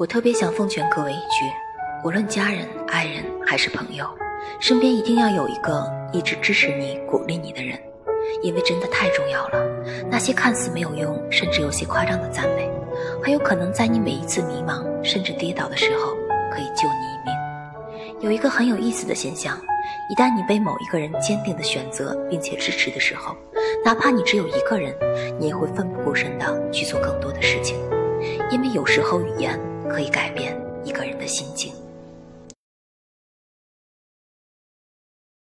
我特别想奉劝各位一句：无论家人、爱人还是朋友，身边一定要有一个一直支持你、鼓励你的人，因为真的太重要了。那些看似没有用，甚至有些夸张的赞美，很有可能在你每一次迷茫甚至跌倒的时候，可以救你一命。有一个很有意思的现象。一旦你被某一个人坚定的选择并且支持的时候，哪怕你只有一个人，你也会奋不顾身的去做更多的事情，因为有时候语言可以改变一个人的心境。